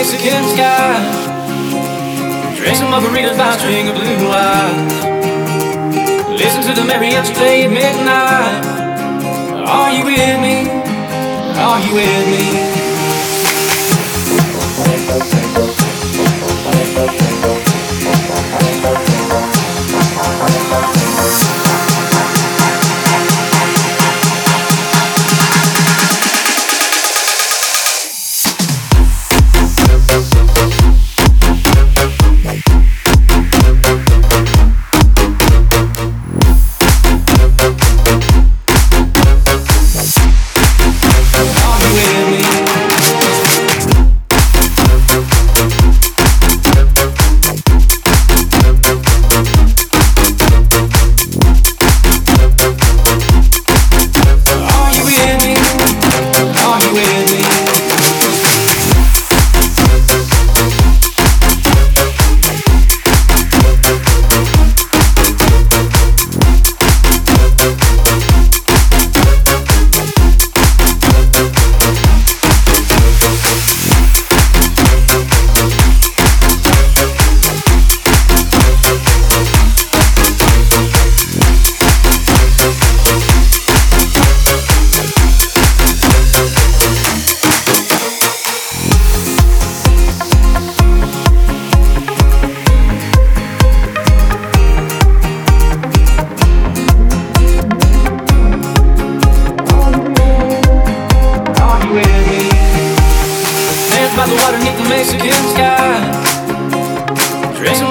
Mexican sky. Drink some margaritas by a string of blue lights. Listen to the mariachi play at midnight. Are you with me? Are you with me?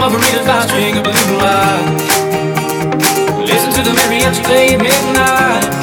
Margaritas by a string of blue lights. Listen to the mariachi play at midnight.